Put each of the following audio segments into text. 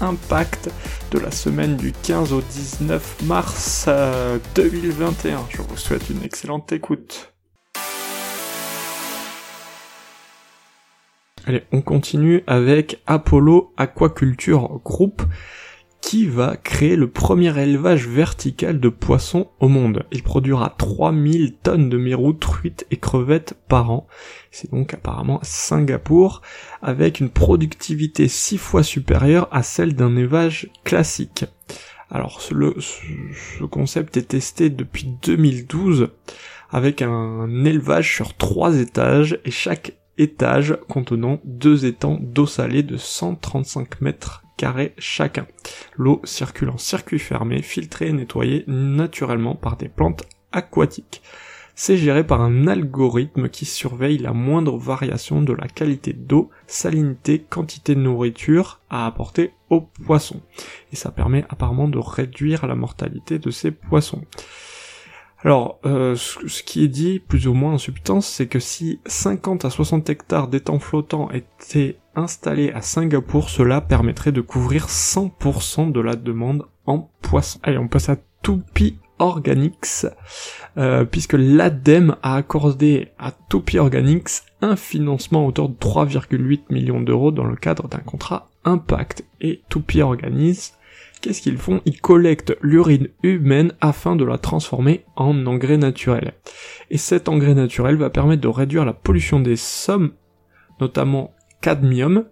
Impact de la semaine du 15 au 19 mars 2021. Euh, Je vous souhaite une excellente écoute. Allez, on continue avec Apollo Aquaculture Group qui va créer le premier élevage vertical de poissons au monde. Il produira 3000 tonnes de mérou, truites et crevettes par an. C'est donc apparemment Singapour, avec une productivité 6 fois supérieure à celle d'un élevage classique. Alors ce concept est testé depuis 2012 avec un élevage sur 3 étages et chaque étage contenant deux étangs d'eau salée de 135 mètres carrés chacun. L'eau circule en circuit fermé, filtrée et nettoyée naturellement par des plantes aquatiques. C'est géré par un algorithme qui surveille la moindre variation de la qualité d'eau, salinité, quantité de nourriture à apporter aux poissons. Et ça permet apparemment de réduire la mortalité de ces poissons. Alors, euh, ce qui est dit plus ou moins en substance, c'est que si 50 à 60 hectares d'étangs flottants étaient installés à Singapour, cela permettrait de couvrir 100% de la demande en poissons. Allez, on passe à Tupi Organics, euh, puisque l'ADEME a accordé à Tupi Organics un financement à hauteur de 3,8 millions d'euros dans le cadre d'un contrat Impact. Et Tupi Organics Qu'est-ce qu'ils font? Ils collectent l'urine humaine afin de la transformer en engrais naturel. Et cet engrais naturel va permettre de réduire la pollution des sommes, notamment cadmium,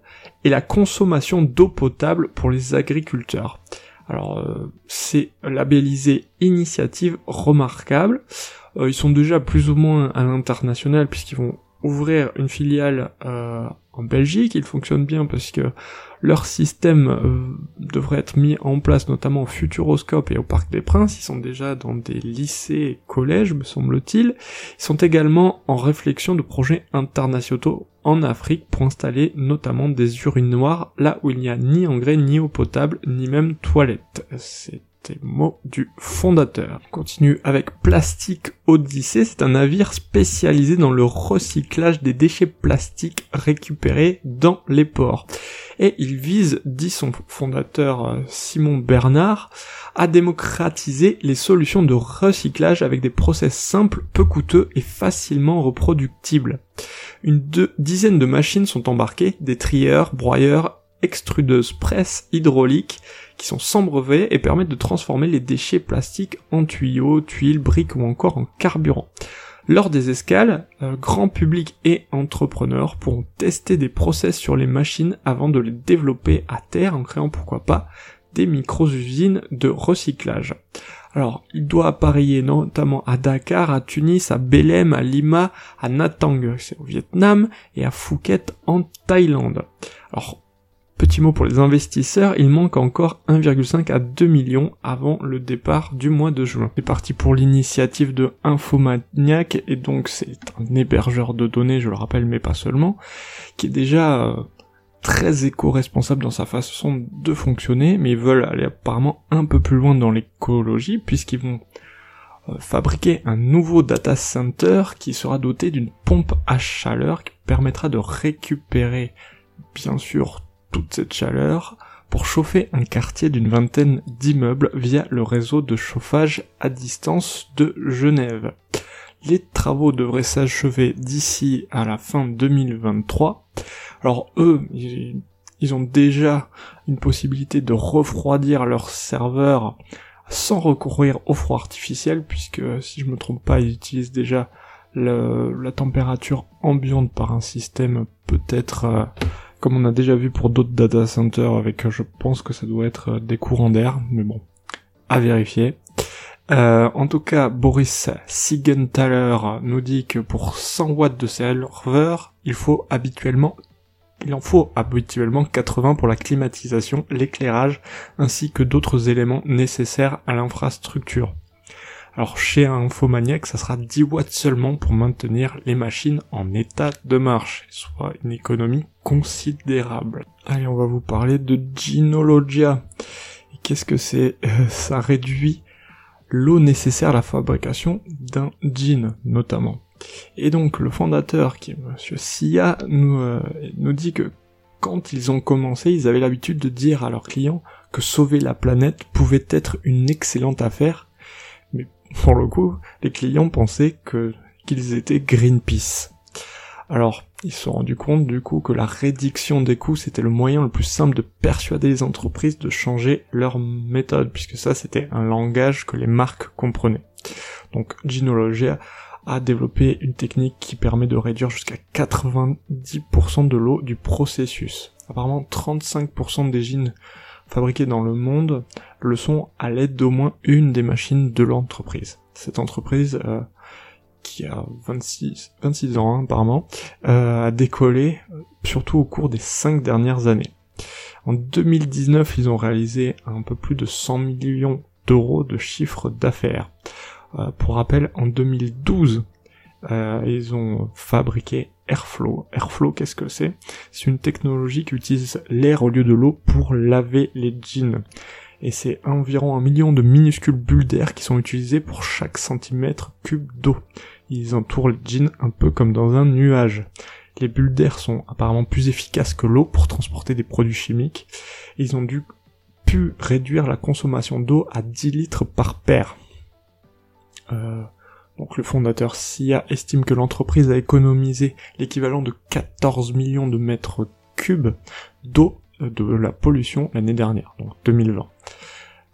et la consommation d'eau potable pour les agriculteurs. Alors euh, c'est labellisé initiative remarquable. Euh, ils sont déjà plus ou moins à l'international puisqu'ils vont ouvrir une filiale euh, en Belgique. Ils fonctionnent bien parce que leur système devrait être mis en place notamment au Futuroscope et au Parc des Princes. Ils sont déjà dans des lycées et collèges, me semble-t-il. Ils sont également en réflexion de projets internationaux en Afrique pour installer notamment des urinoirs là où il n'y a ni engrais, ni eau potable, ni même toilettes. C'est mots du fondateur. On continue avec Plastique Odyssée, c'est un navire spécialisé dans le recyclage des déchets plastiques récupérés dans les ports. Et il vise, dit son fondateur euh, Simon Bernard, à démocratiser les solutions de recyclage avec des process simples, peu coûteux et facilement reproductibles. Une dizaine de machines sont embarquées, des trieurs, broyeurs, extrudeuses presse hydrauliques qui sont sans brevet et permettent de transformer les déchets plastiques en tuyaux, tuiles, briques ou encore en carburant. Lors des escales, grand public et entrepreneurs pourront tester des process sur les machines avant de les développer à terre en créant pourquoi pas des micro-usines de recyclage. Alors, il doit appareiller notamment à Dakar, à Tunis, à Belém, à Lima, à Natang, c'est au Vietnam, et à Phuket en Thaïlande. Petit mot pour les investisseurs, il manque encore 1,5 à 2 millions avant le départ du mois de juin. C'est parti pour l'initiative de Infomaniac, et donc c'est un hébergeur de données, je le rappelle, mais pas seulement, qui est déjà euh, très éco-responsable dans sa façon de fonctionner, mais ils veulent aller apparemment un peu plus loin dans l'écologie, puisqu'ils vont euh, fabriquer un nouveau data center qui sera doté d'une pompe à chaleur qui permettra de récupérer bien sûr toute cette chaleur pour chauffer un quartier d'une vingtaine d'immeubles via le réseau de chauffage à distance de Genève. Les travaux devraient s'achever d'ici à la fin 2023. Alors eux, ils ont déjà une possibilité de refroidir leur serveur sans recourir au froid artificiel, puisque si je me trompe pas, ils utilisent déjà la température ambiante par un système peut-être euh, comme on a déjà vu pour d'autres data centers avec, je pense que ça doit être des courants d'air, mais bon, à vérifier. Euh, en tout cas, Boris Siegenthaler nous dit que pour 100 watts de serveur, il faut habituellement il en faut habituellement 80 pour la climatisation, l'éclairage, ainsi que d'autres éléments nécessaires à l'infrastructure. Alors chez un infomaniac, ça sera 10 watts seulement pour maintenir les machines en état de marche, soit une économie considérable. Allez, on va vous parler de Ginologia. Qu'est-ce que c'est? Euh, Ça réduit l'eau nécessaire à la fabrication d'un jean, notamment. Et donc le fondateur, qui est Monsieur Sia, nous, euh, nous dit que quand ils ont commencé, ils avaient l'habitude de dire à leurs clients que sauver la planète pouvait être une excellente affaire, pour le coup, les clients pensaient que qu'ils étaient Greenpeace. Alors, ils se sont rendus compte du coup que la réduction des coûts c'était le moyen le plus simple de persuader les entreprises de changer leur méthode, puisque ça c'était un langage que les marques comprenaient. Donc Ginologia a développé une technique qui permet de réduire jusqu'à 90% de l'eau du processus. Apparemment 35% des jeans fabriqués dans le monde le sont à l'aide d'au moins une des machines de l'entreprise. Cette entreprise euh, qui a 26, 26 ans hein, apparemment, euh, a décollé euh, surtout au cours des 5 dernières années. En 2019, ils ont réalisé un peu plus de 100 millions d'euros de chiffre d'affaires. Pour rappel, en 2012, euh, ils ont fabriqué Airflow. Airflow, qu'est-ce que c'est? C'est une technologie qui utilise l'air au lieu de l'eau pour laver les jeans. Et c'est environ un million de minuscules bulles d'air qui sont utilisées pour chaque centimètre cube d'eau. Ils entourent les jeans un peu comme dans un nuage. Les bulles d'air sont apparemment plus efficaces que l'eau pour transporter des produits chimiques. Ils ont dû pu réduire la consommation d'eau à 10 litres par paire. Euh, donc le fondateur SIA estime que l'entreprise a économisé l'équivalent de 14 millions de mètres cubes d'eau euh, de la pollution l'année dernière, donc 2020.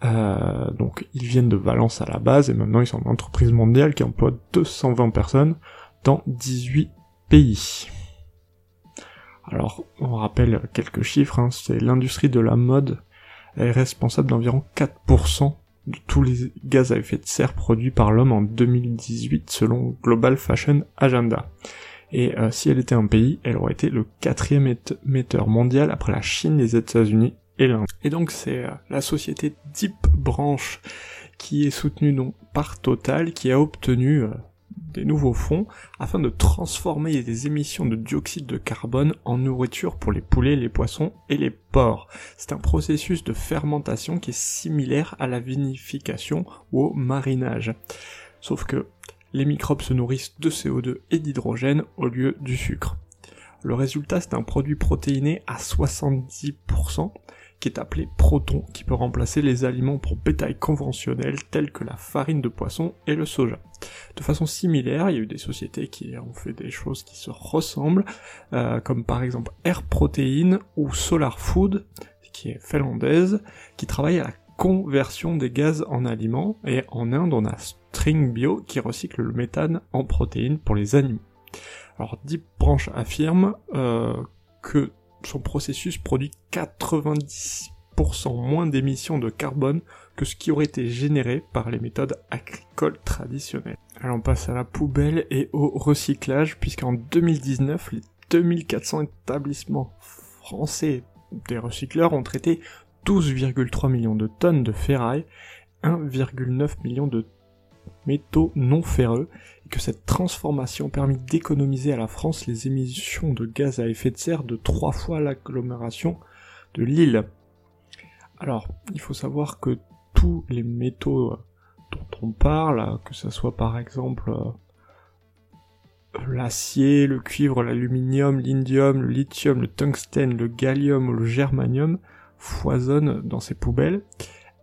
Euh, donc ils viennent de Valence à la base et maintenant ils sont une entreprise mondiale qui emploie 220 personnes dans 18 pays. Alors on rappelle quelques chiffres, hein, c'est l'industrie de la mode est responsable d'environ 4% de tous les gaz à effet de serre produits par l'homme en 2018 selon Global Fashion Agenda. Et euh, si elle était un pays, elle aurait été le quatrième émetteur mondial après la Chine, les États-Unis et l'Inde. Et donc c'est euh, la société Deep Branch qui est soutenue donc par Total qui a obtenu euh, des nouveaux fonds afin de transformer les émissions de dioxyde de carbone en nourriture pour les poulets, les poissons et les porcs. C'est un processus de fermentation qui est similaire à la vinification ou au marinage. Sauf que les microbes se nourrissent de CO2 et d'hydrogène au lieu du sucre. Le résultat, c'est un produit protéiné à 70%, qui est appelé proton, qui peut remplacer les aliments pour bétail conventionnels tels que la farine de poisson et le soja. De façon similaire, il y a eu des sociétés qui ont fait des choses qui se ressemblent, euh, comme par exemple Air Protein ou Solar Food, qui est finlandaise, qui travaille à la conversion des gaz en aliments, et en Inde on a String Bio qui recycle le méthane en protéines pour les animaux. Alors Deep Branch affirme euh, que son processus produit 90% moins d'émissions de carbone que ce qui aurait été généré par les méthodes agricoles traditionnelles. Alors on passe à la poubelle et au recyclage, puisqu'en 2019, les 2400 établissements français des recycleurs ont traité 12,3 millions de tonnes de ferraille, 1,9 million de métaux non ferreux, et que cette transformation permet d'économiser à la France les émissions de gaz à effet de serre de trois fois l'agglomération de Lille. Alors, il faut savoir que tous les métaux dont on parle, que ce soit par exemple euh, l'acier, le cuivre, l'aluminium, l'indium, le lithium, le tungstène, le gallium ou le germanium, foisonnent dans ces poubelles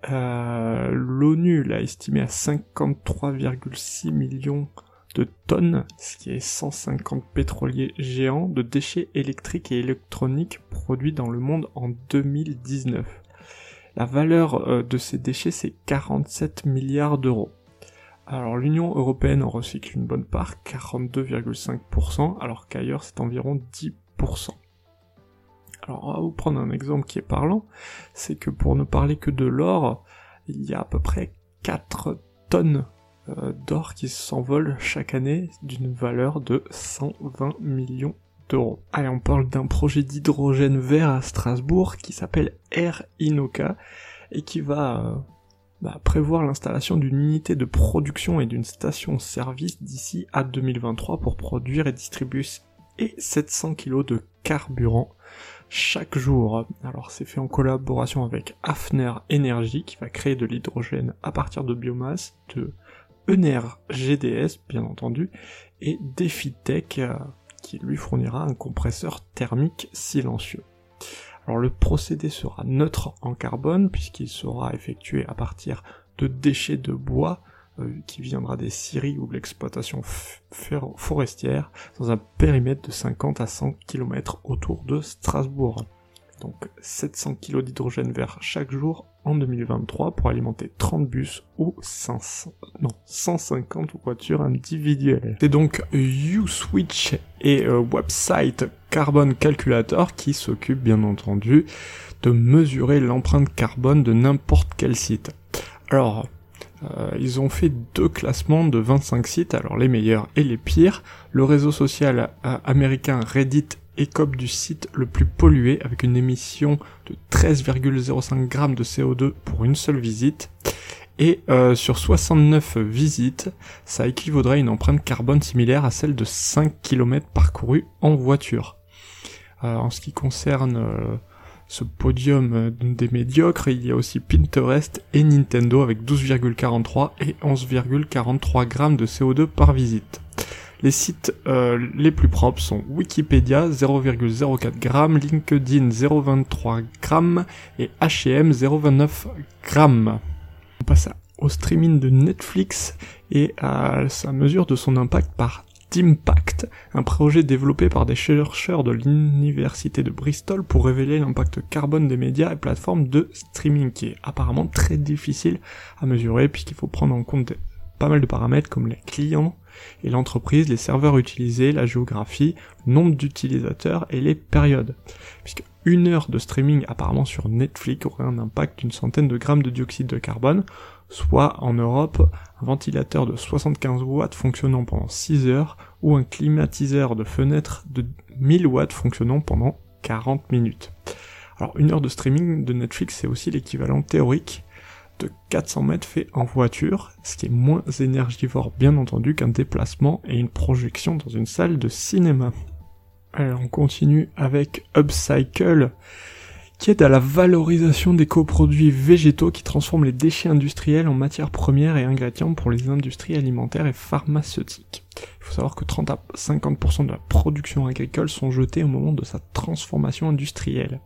euh, L'ONU l'a estimé à 53,6 millions de tonnes, ce qui est 150 pétroliers géants de déchets électriques et électroniques produits dans le monde en 2019. La valeur euh, de ces déchets c'est 47 milliards d'euros. Alors l'Union européenne en recycle une bonne part, 42,5%, alors qu'ailleurs c'est environ 10%. Alors on va vous prendre un exemple qui est parlant, c'est que pour ne parler que de l'or, il y a à peu près 4 tonnes euh, d'or qui s'envolent chaque année d'une valeur de 120 millions d'euros. Allez, on parle d'un projet d'hydrogène vert à Strasbourg qui s'appelle Air Inoca et qui va euh, bah, prévoir l'installation d'une unité de production et d'une station-service d'ici à 2023 pour produire et distribuer et 700 kg de carburant chaque jour. Alors c'est fait en collaboration avec Hafner Energy qui va créer de l'hydrogène à partir de biomasse, de Ener GDS bien entendu, et DefiTech euh, qui lui fournira un compresseur thermique silencieux. Alors le procédé sera neutre en carbone puisqu'il sera effectué à partir de déchets de bois qui viendra des scieries ou de l'exploitation forestière dans un périmètre de 50 à 100 km autour de Strasbourg. Donc 700 kg d'hydrogène vert chaque jour en 2023 pour alimenter 30 bus ou 500, non, 150 voitures individuelles. C'est donc USwitch et euh, Website Carbon Calculator qui s'occupent bien entendu de mesurer l'empreinte carbone de n'importe quel site. Alors, euh, ils ont fait deux classements de 25 sites, alors les meilleurs et les pires. Le réseau social euh, américain Reddit écope du site le plus pollué avec une émission de 13,05 grammes de CO2 pour une seule visite. Et euh, sur 69 visites, ça équivaudrait à une empreinte carbone similaire à celle de 5 km parcourus en voiture. en ce qui concerne ce podium euh, des médiocres, il y a aussi Pinterest et Nintendo avec 12,43 et 11,43 grammes de CO2 par visite. Les sites euh, les plus propres sont Wikipédia 0,04 grammes, LinkedIn 0,23 grammes et H&M 0,29 grammes. On passe au streaming de Netflix et à sa mesure de son impact par Impact, un projet développé par des chercheurs de l'université de Bristol pour révéler l'impact carbone des médias et plateformes de streaming, qui est apparemment très difficile à mesurer puisqu'il faut prendre en compte pas mal de paramètres comme les clients et l'entreprise, les serveurs utilisés, la géographie, le nombre d'utilisateurs et les périodes. Puisque une heure de streaming apparemment sur Netflix aurait un impact d'une centaine de grammes de dioxyde de carbone, soit en Europe un ventilateur de 75 watts fonctionnant pendant 6 heures ou un climatiseur de fenêtre de 1000 watts fonctionnant pendant 40 minutes. Alors une heure de streaming de Netflix c'est aussi l'équivalent théorique de 400 mètres fait en voiture, ce qui est moins énergivore bien entendu qu'un déplacement et une projection dans une salle de cinéma. Alors on continue avec Upcycle, qui aide à la valorisation des coproduits végétaux qui transforment les déchets industriels en matières premières et ingrédients pour les industries alimentaires et pharmaceutiques. Il faut savoir que 30 à 50% de la production agricole sont jetés au moment de sa transformation industrielle.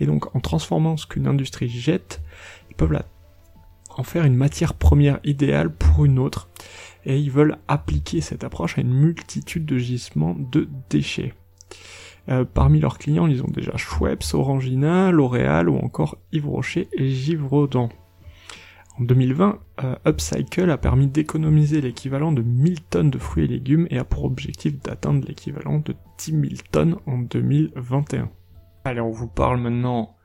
Et donc en transformant ce qu'une industrie jette, ils peuvent en faire une matière première idéale pour une autre. Et ils veulent appliquer cette approche à une multitude de gisements de déchets. Euh, parmi leurs clients, ils ont déjà Schweppes, Orangina, L'Oréal ou encore Yves Rocher et Givaudan. En 2020, euh, Upcycle a permis d'économiser l'équivalent de 1000 tonnes de fruits et légumes et a pour objectif d'atteindre l'équivalent de 10 000 tonnes en 2021. Allez, on vous parle maintenant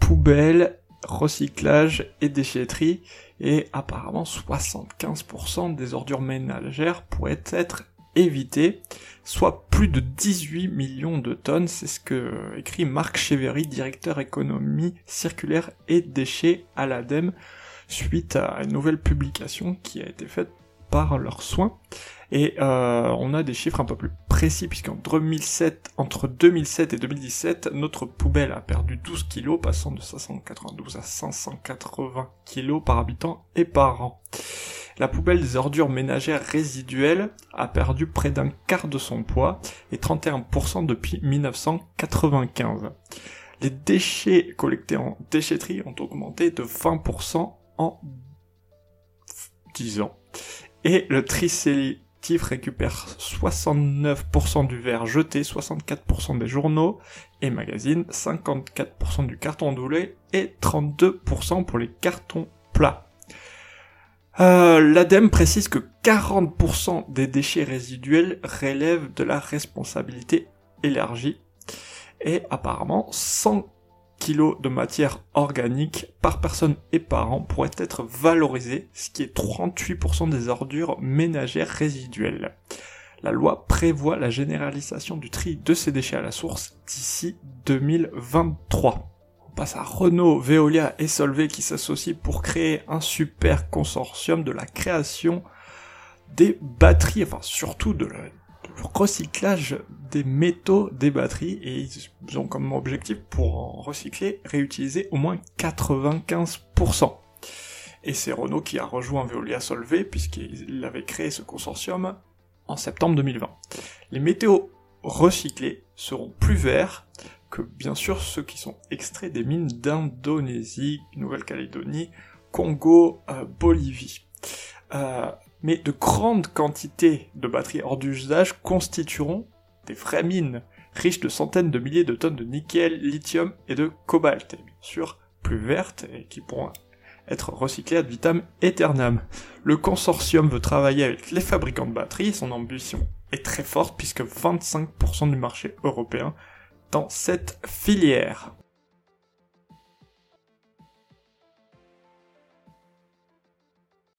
poubelle, recyclage et déchetterie, et apparemment 75% des ordures ménagères pourraient être éviter, soit plus de 18 millions de tonnes, c'est ce que écrit Marc Chevery, directeur économie circulaire et déchets à l'ADEME, suite à une nouvelle publication qui a été faite par leurs soins. Et euh, on a des chiffres un peu plus précis, puisqu'en 2007, entre 2007 et 2017, notre poubelle a perdu 12 kilos, passant de 592 à 580 kilos par habitant et par an la poubelle des ordures ménagères résiduelles a perdu près d'un quart de son poids et 31% depuis 1995. Les déchets collectés en déchetterie ont augmenté de 20% en 10 ans. Et le tri sélectif récupère 69% du verre jeté, 64% des journaux et magazines, 54% du carton doulé et 32% pour les cartons plats. Euh, L'ADEME précise que 40% des déchets résiduels relèvent de la responsabilité élargie et apparemment 100 kg de matière organique par personne et par an pourrait être valorisé, ce qui est 38% des ordures ménagères résiduelles. La loi prévoit la généralisation du tri de ces déchets à la source d'ici 2023. On passe à Renault, Veolia et Solvay qui s'associent pour créer un super consortium de la création des batteries, enfin surtout de le, recyclage des métaux des batteries et ils ont comme objectif pour en recycler, réutiliser au moins 95%. Et c'est Renault qui a rejoint Veolia Solvay puisqu'il avait créé ce consortium en septembre 2020. Les métaux recyclés seront plus verts que bien sûr ceux qui sont extraits des mines d'Indonésie, Nouvelle-Calédonie, Congo, euh, Bolivie. Euh, mais de grandes quantités de batteries hors d'usage constitueront des vraies mines, riches de centaines de milliers de tonnes de nickel, lithium et de cobalt, bien sûr plus vertes et qui pourront être recyclées ad vitam aeternam. Le consortium veut travailler avec les fabricants de batteries, son ambition est très forte puisque 25% du marché européen dans cette filière.